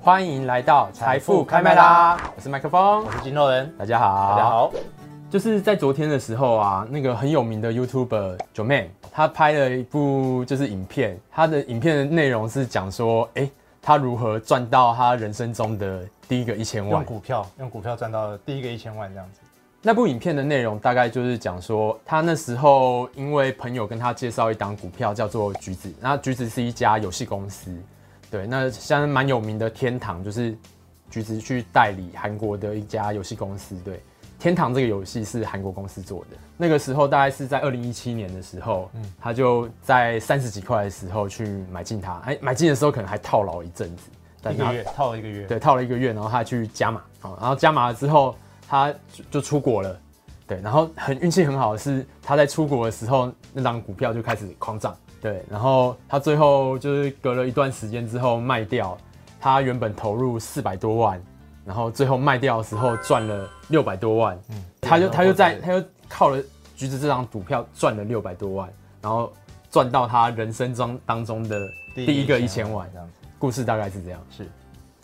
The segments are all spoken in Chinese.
欢迎来到财富开麦啦！我是麦克风，我是金肉人，大家好，大家好。就是在昨天的时候啊，那个很有名的 YouTuber Joeman，他拍了一部就是影片，他的影片的内容是讲说，哎，他如何赚到他人生中的第一个一千万，用股票，用股票赚到第一个一千万这样子。那部影片的内容大概就是讲说，他那时候因为朋友跟他介绍一档股票叫做橘子，那橘子是一家游戏公司。对，那像蛮有名的天堂，就是橘子去代理韩国的一家游戏公司。对，天堂这个游戏是韩国公司做的。那个时候大概是在二零一七年的时候，嗯，他就在三十几块的时候去买进它。哎，买进的时候可能还套牢一阵子，一个月套了一个月，对，套了一个月，然后他去加码好，然后加码了之后，他就出国了。对，然后很运气很好的是，他在出国的时候，那张股票就开始狂涨。对，然后他最后就是隔了一段时间之后卖掉，他原本投入四百多万，然后最后卖掉的时候赚了六百多万，嗯，他就他就在他就靠了橘子这张股票赚了六百多万，然后赚到他人生中当中的第一个一千万这样子，故事大概是这样。是，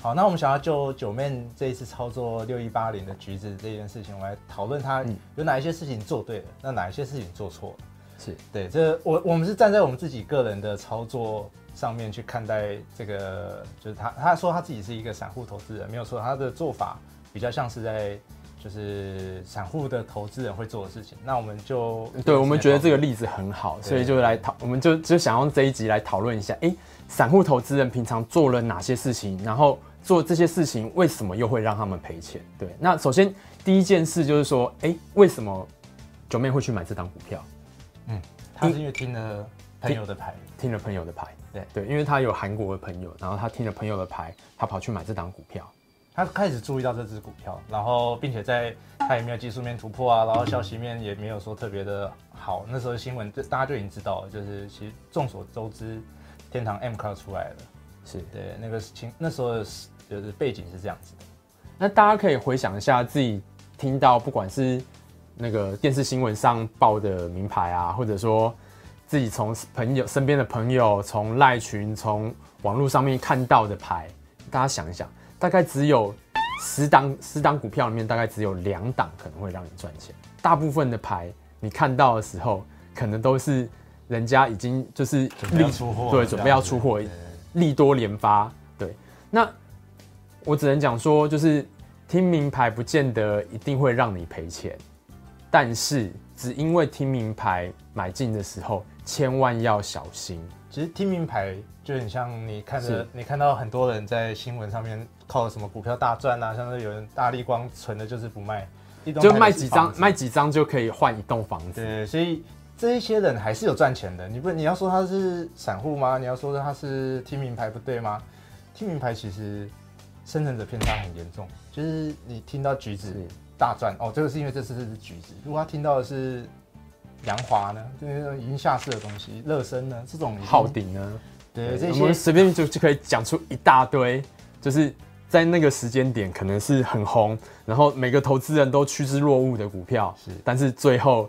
好，那我们想要就 Joeman 这一次操作六一八零的橘子这件事情，我们来讨论他有哪一些事情做对了，那哪一些事情做错了。是对，这我我们是站在我们自己个人的操作上面去看待这个，就是他他说他自己是一个散户投资人，没有错，他的做法比较像是在就是散户的投资人会做的事情。那我们就对，我们觉得这个例子很好，所以就来讨，我们就就想用这一集来讨论一下，哎，散户投资人平常做了哪些事情，然后做这些事情为什么又会让他们赔钱？对，那首先第一件事就是说，哎，为什么 Joeman 会去买这档股票？嗯，他是因为听了朋友的牌，听，听了朋友的牌，对。对，因为他有韩国的朋友，然后他听了朋友的牌，他跑去买这档股票，他开始注意到这只股票，然后并且在他也没有技术面突破啊，然后消息面也没有说特别的好，那时候新闻就大家就已经知道了，就是其实众所周知，天堂 M Cloud 出来了，是对那个情那时候的就是背景是这样子的，那大家可以回想一下自己听到不管是。那个电视新闻上报的名牌啊，或者说自己从朋友身边的朋友、从赖群、从网络上面看到的牌，大家想一想，大概只有十档十档股票里面，大概只有两档可能会让你赚钱。大部分的牌你看到的时候，可能都是人家已经就是准备出货，对，准备要出货，利多连发。对，那我只能讲说，就是听名牌不见得一定会让你赔钱。但是，只因为听名牌买进的时候，千万要小心。其实听名牌就很像你看着，你看到很多人在新闻上面靠什么股票大赚啊，像是有人大力光存的就是不卖，就卖几张，卖几张就可以换一栋房子。对，所以这一些人还是有赚钱的。你不，你要说他是散户吗？你要说他是听名牌不对吗？听名牌其实生存者偏差很严重，就是你听到橘子。大赚哦，这个是因为这次是橘子。如果他听到的是杨华呢，就是已经下市的东西，乐升呢，这种浩鼎呢，对，这些我们随便就就可以讲出一大堆，就是在那个时间点可能是很红，然后每个投资人都趋之若鹜的股票，是，但是最后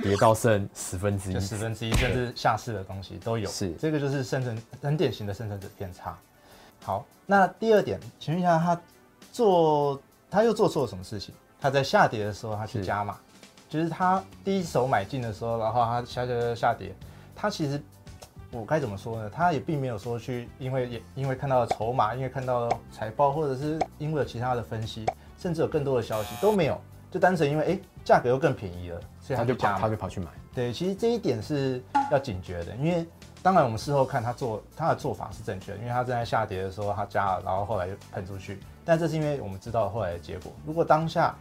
跌到剩十分之一，十分之一甚至下市的东西都有，是。这个就是生成很典型的生成者偏差。好，那第二点，请问一下他做他又做错了什么事情？他在下跌的时候，他去加码，就是他第一手买进的时候，然后他下下下跌，他其实我该怎么说呢？他也并没有说去，因为也因为看到了筹码，因为看到了财报，或者是因为有其他的分析，甚至有更多的消息都没有，就单纯因为哎价格又更便宜了，所以他就加，他就跑去买。对，其实这一点是要警觉的，因为当然我们事后看他做他的做法是正确的，因为他正在下跌的时候他加了，然后后来就喷出去，但这是因为我们知道后来的结果，如果当下。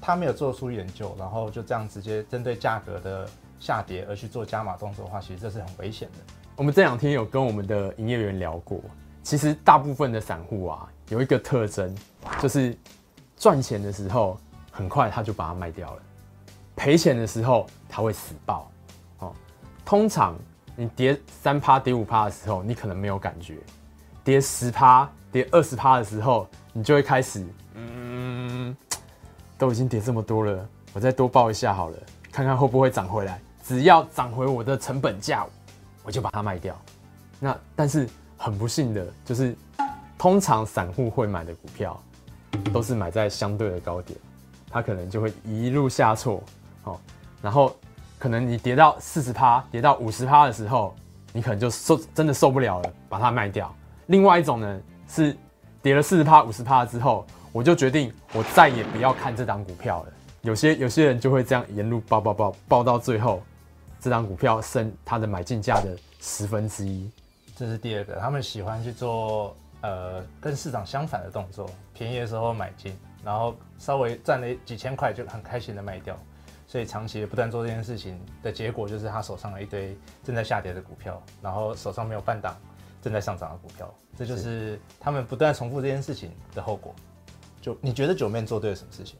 他没有做出研究，然后就这样直接针对价格的下跌而去做加码动作的话，其实这是很危险的。我们这两天有跟我们的营业员聊过，其实大部分的散户啊，有一个特征，就是赚钱的时候很快他就把它卖掉了，赔钱的时候他会死爆。哦，通常你跌三趴、跌五趴的时候，你可能没有感觉；跌十趴、跌二十趴的时候，你就会开始嗯。都已经跌这么多了，我再多报一下好了。看看会不会涨回来。只要涨回我的成本价，我就把它卖掉。那但是很不幸的就是，通常散户会买的股票，都是买在相对的高点，它可能就会一路下挫。哦，然后可能你跌到四十趴，跌到五十趴的时候，你可能就受真的受不了了，把它卖掉。另外一种呢，是跌了四十趴、五十趴之后，我就决定我再也不要看这档股票了。有些有些人就会这样沿路爆爆爆爆到最后，这档股票剩它的买进价的十分之一。这是第二个，他们喜欢去做呃跟市场相反的动作，便宜的时候买进，然后稍微赚了几千块就很开心的卖掉。所以长期不断做这件事情的结果，就是他手上有一堆正在下跌的股票，然后手上没有半档正在上涨的股票，这就是他们不断重复这件事情的后果。就你觉得九妹做对了什么事情？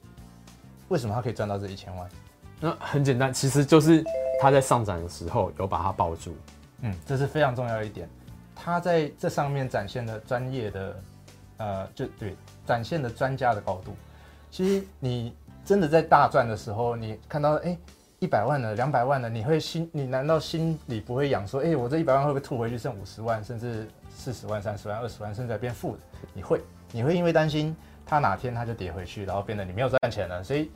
为什么他可以赚到这一千万？那很简单，其实就是他在上涨的时候有把它抱住。嗯，这是非常重要的一点。他在这上面展现了专业的，呃，就对，展现了专家的高度。其实你。真的在大赚的时候，你看到哎，一百万了，两百万了，你会心，你难道心里不会痒说，哎，我这一百万会不会吐回去剩五十万，甚至四十万、三十万、二十万，甚至变负的？你会，你会因为担心它哪天它就跌回去，然后变得你没有赚钱了。所以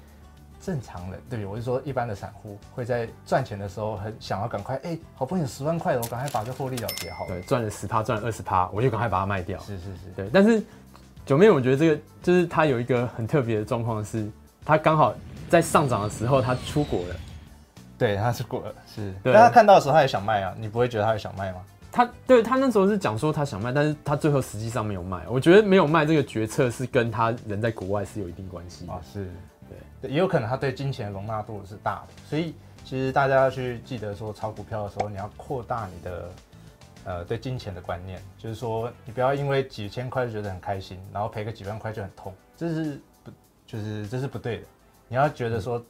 正常的，对，我是说一般的散户会在赚钱的时候很想要赶快，哎，好不容易有十万块了，我赶快把这获利了结好。对，赚了十趴，赚了二十趴，我就赶快把它卖掉。是是是，对。但是九妹，我觉得这个就是它有一个很特别的状况是。他刚好在上涨的时候，他出国了。对，他是国了，是。对。但他看到的时候，他也想卖啊。你不会觉得他也想卖吗？他对他那时候是讲说他想卖，但是他最后实际上没有卖。我觉得没有卖这个决策是跟他人在国外是有一定关系啊。是，对，也有可能他对金钱的容纳度是大的。所以其实大家要去记得说，炒股票的时候，你要扩大你的呃对金钱的观念，就是说你不要因为几千块就觉得很开心，然后赔个几万块就很痛，这是。就是这是不对的，你要觉得说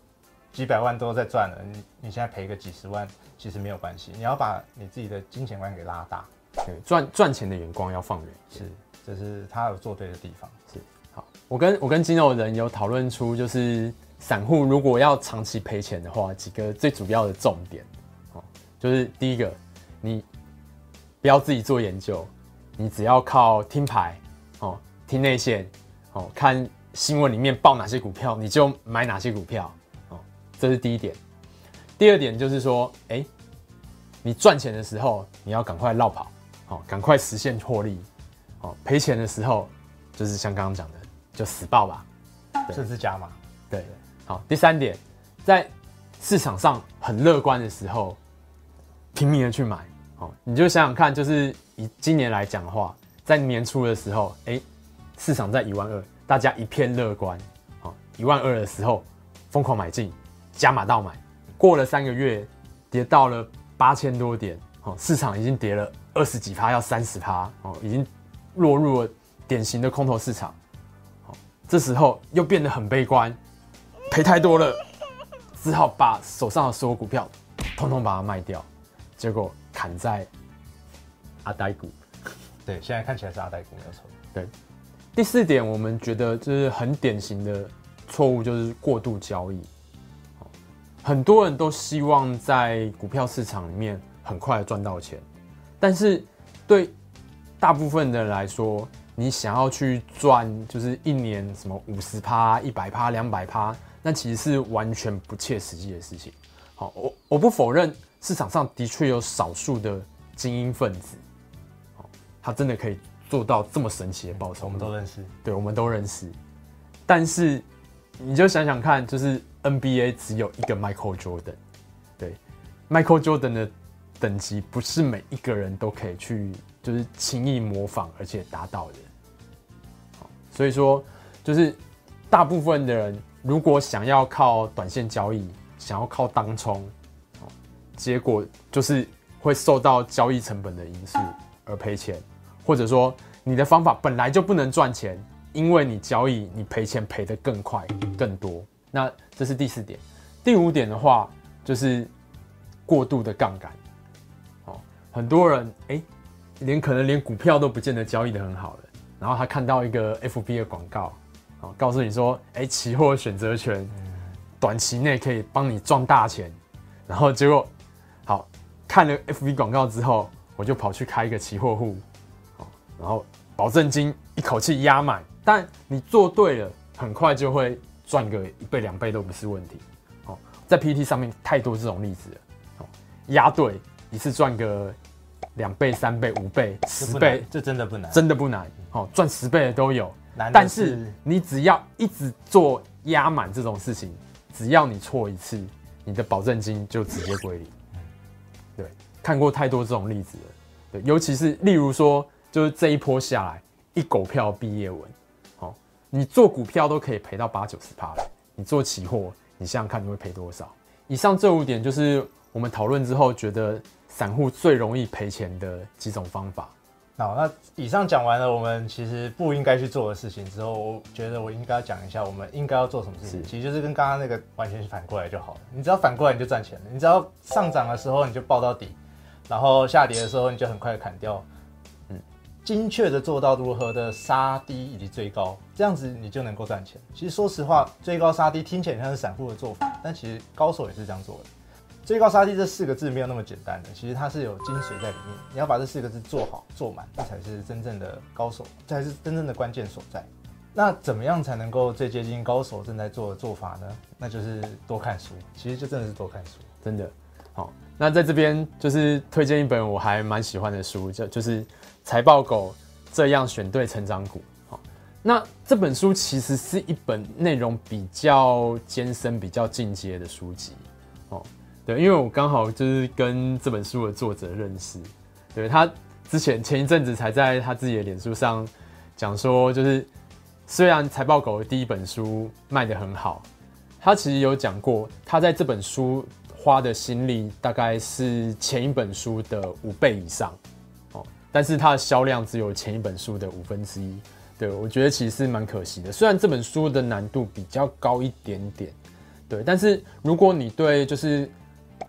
几百万都在赚了，你你现在赔个几十万其实没有关系，你要把你自己的金钱观给拉大，对，赚赚钱的眼光要放远，是，这是他有做对的地方，是。好，我跟我跟金融人有讨论出，就是散户如果要长期赔钱的话，几个最主要的重点，哦，就是第一个，你不要自己做研究，你只要靠听牌，哦，听内线，哦，看。新闻里面报哪些股票，你就买哪些股票，哦，这是第一点。第二点就是说，哎，你赚钱的时候你要赶快落跑，哦，赶快实现获利，哦，赔钱的时候就是像刚刚讲的，就死抱吧，甚至加码。对，好。第三点，在市场上很乐观的时候，拼命的去买，哦，你就想想看，就是以今年来讲的话，在年初的时候，哎，市场在一万二。大家一片乐观，好，一万二的时候疯狂买进，加码到买，过了三个月，跌到了八千多点，好，市场已经跌了二十几趴，要三十趴，哦，已经落入了典型的空头市场，好，这时候又变得很悲观，赔太多了，只好把手上的所有股票通通把它卖掉，结果砍在阿呆股，对，现在看起来是阿呆股没有错，对。第四点，我们觉得就是很典型的错误，就是过度交易。很多人都希望在股票市场里面很快赚到钱，但是对大部分的人来说，你想要去赚就是一年什么五十趴、一百趴、两百趴，那其实是完全不切实际的事情。好，我我不否认市场上的确有少数的精英分子，他真的可以。做到这么神奇的报酬，我们都认识。对，我们都认识。但是，你就想想看，就是 NBA 只有一个 Michael Jordan，对，Michael Jordan 的等级不是每一个人都可以去，就是轻易模仿而且达到的。所以说，就是大部分的人如果想要靠短线交易，想要靠当冲，结果就是会受到交易成本的因素而赔钱。或者说你的方法本来就不能赚钱，因为你交易你赔钱赔得更快更多。那这是第四点。第五点的话就是过度的杠杆。哦，很多人哎、连可能连股票都不见得交易的很好了，然后他看到一个 FB 的广告，哦，告诉你说，哎、期货选择权短期内可以帮你赚大钱，然后结果好看了 FB 广告之后，我就跑去开一个期货户，然后保证金一口气压满，但你做对了，很快就会赚个一倍两倍都不是问题。哦，在 PTT 上面太多这种例子了，哦，压对一次赚个两倍、三倍、五倍、十倍，这真的不难，真的不难。哦，赚十倍的都有，但是你只要一直做压满这种事情，只要你错一次，你的保证金就直接归零。对，看过太多这种例子了。对，尤其是例如说，就是这一波下来，一狗票毕业文，哦，你做股票都可以赔到八九十趴，你做期货，你想想看你会赔多少？以上这五点就是我们讨论之后觉得。散户最容易赔钱的几种方法。好，那以上讲完了，我们其实不应该去做的事情之后，我觉得我应该要讲一下，我们应该要做什么事情。其实就是跟刚刚那个完全是反过来就好了。你只要反过来，你就赚钱了。你只要上涨的时候你就爆到底，然后下跌的时候你就很快的砍掉。精确的做到如何的杀低以及追高，这样子你就能够赚钱。其实说实话，追高杀低听起来像是散户的做法，但其实高手也是这样做的。追高杀低这四个字没有那么简单的，其实它是有精髓在里面。你要把这四个字做好做满，这才是真正的高手，才是真正的关键所在。那怎么样才能够最接近高手正在做的做法呢？那就是多看书。其实就真的是多看书，真的。好，那在这边就是推荐一本我还蛮喜欢的书，叫就是《财报狗这样选对成长股》。好，那这本书其实是一本内容比较艰深、比较进阶的书籍。哦。对，因为我刚好就是跟这本书的作者认识，对，他之前前一阵子才在他自己的脸书上讲说，就是虽然财报狗的第一本书卖得很好，他其实有讲过，他在这本书花的心力大概是前一本书的五倍以上，但是它的销量只有前一本书的五分之一，对，我觉得其实是蛮可惜的。虽然这本书的难度比较高一点点，对，但是如果你对就是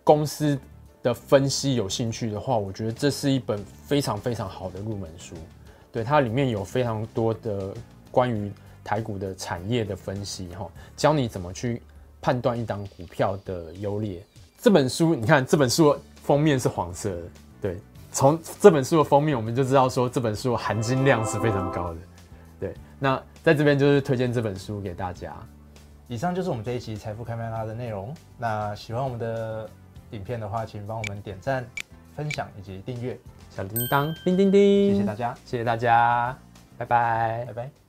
公司的分析有兴趣的话，我觉得这是一本非常非常好的入门书。对，它里面有非常多的关于台股的产业的分析，哈，教你怎么去判断一档股票的优劣。这本书，你看这本书封面是黄色的，对，从这本书的封面我们就知道说这本书含金量是非常高的。对，那在这边就是推荐这本书给大家。以上就是我们这一期财富开麦拉的内容。那喜欢我们的影片的话，请帮我们点赞、分享以及订阅，小铃铛叮叮叮，谢谢大家，谢谢大家，拜拜，拜拜。